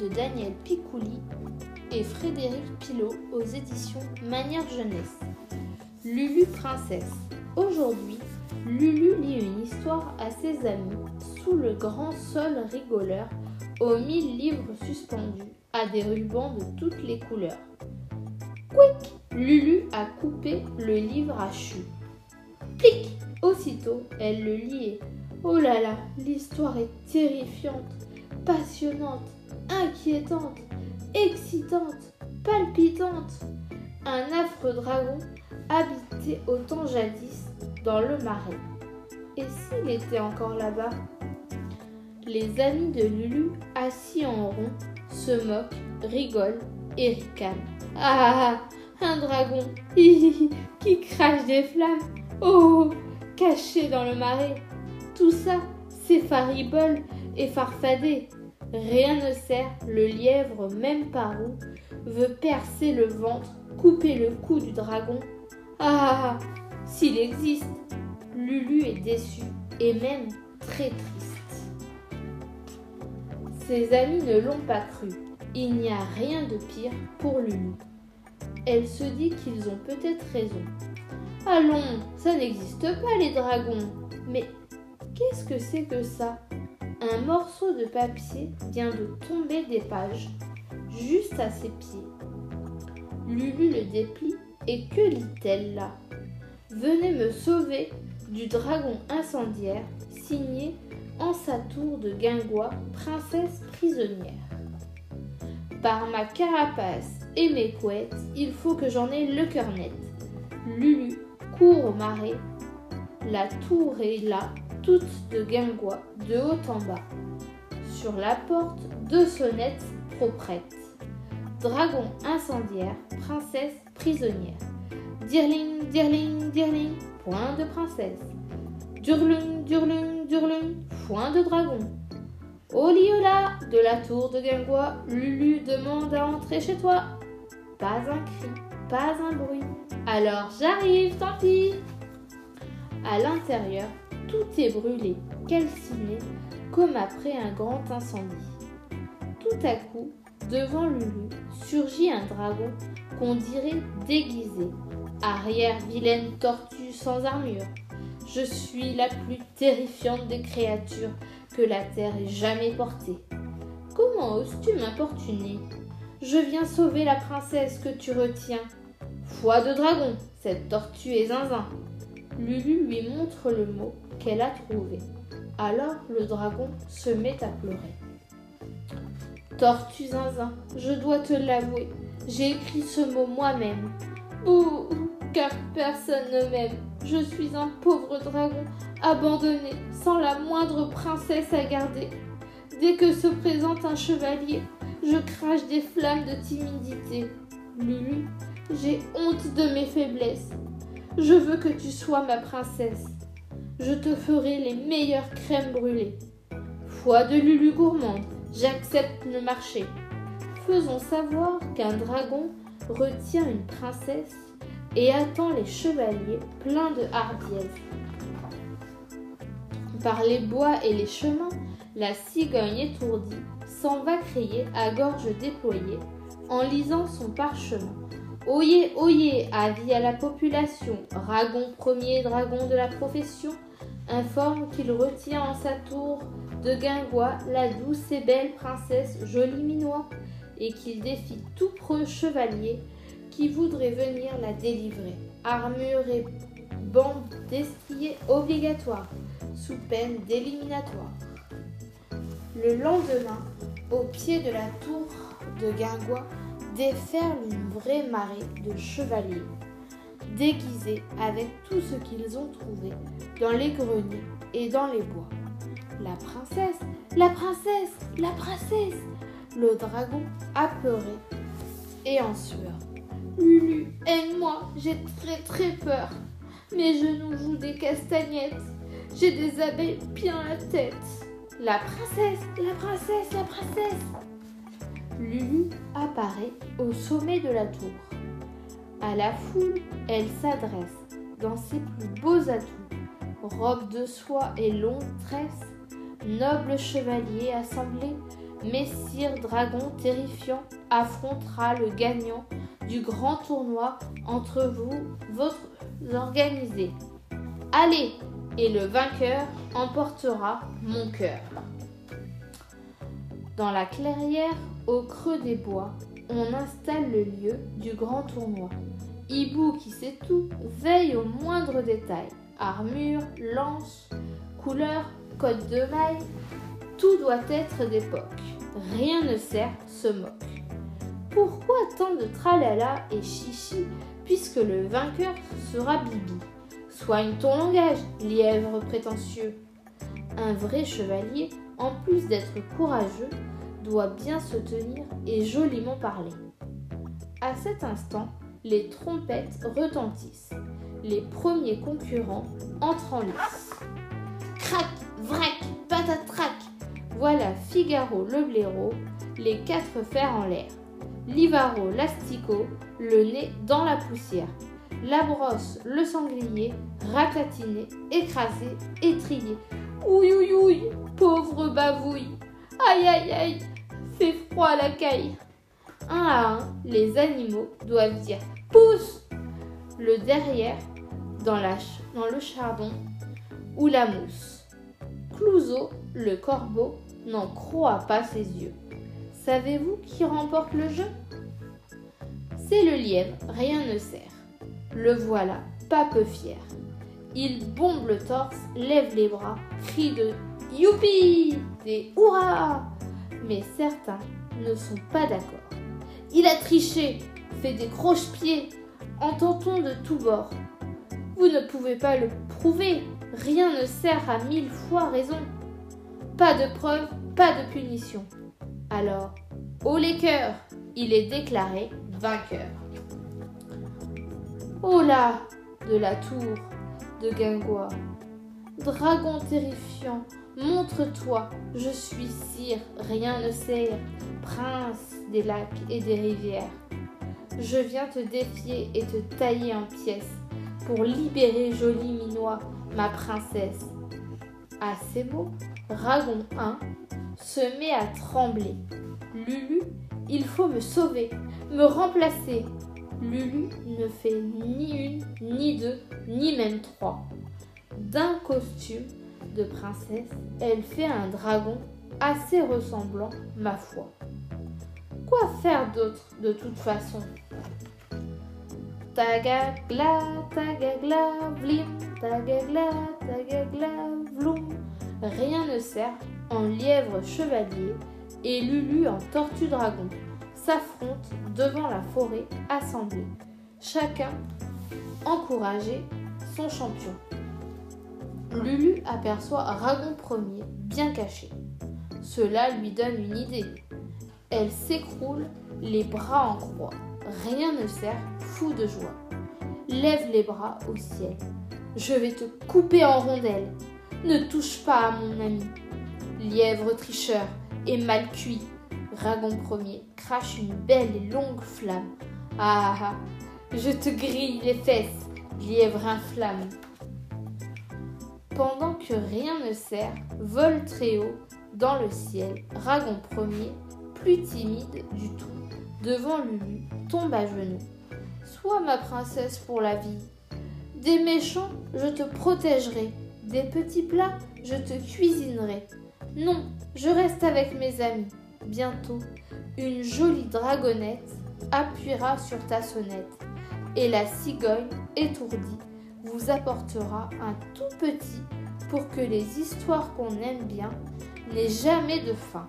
de Daniel Picouli et Frédéric Pilot aux éditions Manière Jeunesse. Lulu Princesse. Aujourd'hui, Lulu lit une histoire à ses amis sous le grand sol rigoleur aux mille livres suspendus à des rubans de toutes les couleurs. Quick Lulu a coupé le livre à chu. Plic Aussitôt, elle le liait. Oh là là, l'histoire est terrifiante, passionnante, inquiétante, excitante, palpitante. Un affreux dragon habitait au temps jadis dans le marais. Et s'il était encore là-bas? Les amis de Lulu, assis en rond, se moquent, rigolent et ricanent. Ah Un dragon qui crache des flammes Oh Caché dans le marais Tout ça, c'est faribole et farfadet. Rien ne sert, le lièvre, même par où, veut percer le ventre, couper le cou du dragon. Ah S'il existe Lulu est déçu et même très triste. Ses amis ne l'ont pas cru. Il n'y a rien de pire pour Lulu. Elle se dit qu'ils ont peut-être raison. Allons, ça n'existe pas les dragons. Mais qu'est-ce que c'est que ça? Un morceau de papier vient de tomber des pages, juste à ses pieds. Lulu le déplie et que lit-elle là? Venez me sauver du dragon incendiaire, signé en sa tour de guingois, princesse prisonnière. Par ma carapace et mes couettes, il faut que j'en ai le cœur net. Lulu court au marais, la tour est là, toute de guingois, de haut en bas. Sur la porte, deux sonnettes proprettes. Dragon incendiaire, princesse prisonnière. Dirling, dirling, dirling, point de princesse. Durlung, durlung, durlung, point de dragon. Oliola, de la tour de Guingois, Lulu demande à entrer chez toi. Pas un cri, pas un bruit. Alors j'arrive, tant pis. À l'intérieur, tout est brûlé, calciné, comme après un grand incendie. Tout à coup, devant Lulu, surgit un dragon qu'on dirait déguisé, Arrière vilaine tortue sans armure, je suis la plus terrifiante des créatures que la terre ait jamais portée. Comment oses-tu m'importuner? Je viens sauver la princesse que tu retiens. Foi de dragon, cette tortue est zinzin. Lulu lui montre le mot qu'elle a trouvé. Alors le dragon se met à pleurer. Tortue zinzin, je dois te l'avouer, j'ai écrit ce mot moi-même. Ouh, car personne ne m'aime. Je suis un pauvre dragon, abandonné, sans la moindre princesse à garder. Dès que se présente un chevalier, je crache des flammes de timidité. Lulu, j'ai honte de mes faiblesses. Je veux que tu sois ma princesse. Je te ferai les meilleures crèmes brûlées. Foi de Lulu gourmande, j'accepte le marché. Faisons savoir qu'un dragon retient une princesse et attend les chevaliers pleins de hardiesse. Par les bois et les chemins, la cigogne étourdie s'en va crier à gorge déployée en lisant son parchemin. Oyez, oyez, avis à la population, Ragon premier dragon de la profession, informe qu'il retient en sa tour de guingois la douce et belle princesse jolie minois, et qu'il défie tout preux chevalier qui voudrait venir la délivrer. Armure et bande d'estrier obligatoire, sous peine d'éliminatoire. Le lendemain, au pied de la tour de Guingois, déferle une vraie marée de chevaliers, déguisés avec tout ce qu'ils ont trouvé dans les greniers et dans les bois. La princesse, la princesse, la princesse Le dragon a pleuré et en sueur. Lulu, aide-moi, j'ai très très peur. Mes genoux jouent des castagnettes. J'ai des abeilles bien la tête. La princesse, la princesse, la princesse. Lulu apparaît au sommet de la tour. À la foule, elle s'adresse dans ses plus beaux atouts. Robe de soie et longue tresse, noble chevalier assemblé, Messire Dragon terrifiant affrontera le gagnant du grand tournoi entre vous, votre organisé. Allez, et le vainqueur emportera mon cœur. Dans la clairière, au creux des bois, on installe le lieu du grand tournoi. Hibou qui sait tout veille au moindre détail. Armure, lance, couleur, code de maille, tout doit être d'époque. Rien ne sert, se moque. Pourquoi tant de tralala et chichi puisque le vainqueur sera Bibi? Soigne ton langage, lièvre prétentieux. Un vrai chevalier, en plus d'être courageux, doit bien se tenir et joliment parler. À cet instant, les trompettes retentissent. Les premiers concurrents entrent en lice. Crac, vrac, patatrac Voilà Figaro le blaireau, les quatre fers en l'air. Livaro l'astico, le nez dans la poussière. La brosse, le sanglier, ratatiné, écrasé, étrié. Ouï, ouï, ouï, pauvre bavouille. Aïe, aïe, aïe, fait froid la caille. Un à un, les animaux doivent dire pousse le derrière dans, la, dans le chardon ou la mousse. Clouseau, le corbeau, n'en croit pas ses yeux. Savez-vous qui remporte le jeu? C'est le lièvre, rien ne sert. Le voilà, pas peu fier. Il bombe le torse, lève les bras, crie de Youpi et Hurrah Mais certains ne sont pas d'accord. Il a triché, fait des croche-pieds, entend-on de tous bords. Vous ne pouvez pas le prouver, rien ne sert à mille fois raison. Pas de preuve, pas de punition. Alors, haut les cœurs, il est déclaré vainqueur. Oh là, de la tour de dragon terrifiant, montre-toi, je suis sire, rien ne sert, prince des lacs et des rivières. Je viens te défier et te tailler en pièces pour libérer joli Minois, ma princesse. À ces mots, Ragon 1 se met à trembler. Lulu, il faut me sauver, me remplacer. Lulu ne fait ni une, ni deux, ni même trois. D'un costume de princesse, elle fait un dragon assez ressemblant, ma foi. Quoi faire d'autre de toute façon? Tagagla, tagagla, vlim, tagagla, tagagla, vloum. Rien ne sert en lièvre chevalier et Lulu en tortue dragon s'affrontent devant la forêt assemblée, chacun encourager son champion. Lulu aperçoit Ragon Premier bien caché. Cela lui donne une idée. Elle s'écroule, les bras en croix. Rien ne sert, fou de joie. Lève les bras au ciel. Je vais te couper en rondelles. Ne touche pas à mon ami. Lièvre tricheur et mal cuit. Ragon premier crache une belle et longue flamme. Ah ah, je te grille les fesses, lièvre inflamme. Pendant que rien ne sert, vole très haut dans le ciel, Ragon premier, plus timide du tout, devant Lulu, tombe à genoux. Sois ma princesse pour la vie. Des méchants, je te protégerai. Des petits plats, je te cuisinerai. Non, je reste avec mes amis. Bientôt, une jolie dragonnette appuiera sur ta sonnette, et la cigogne, étourdie, vous apportera un tout petit pour que les histoires qu'on aime bien n'aient jamais de fin.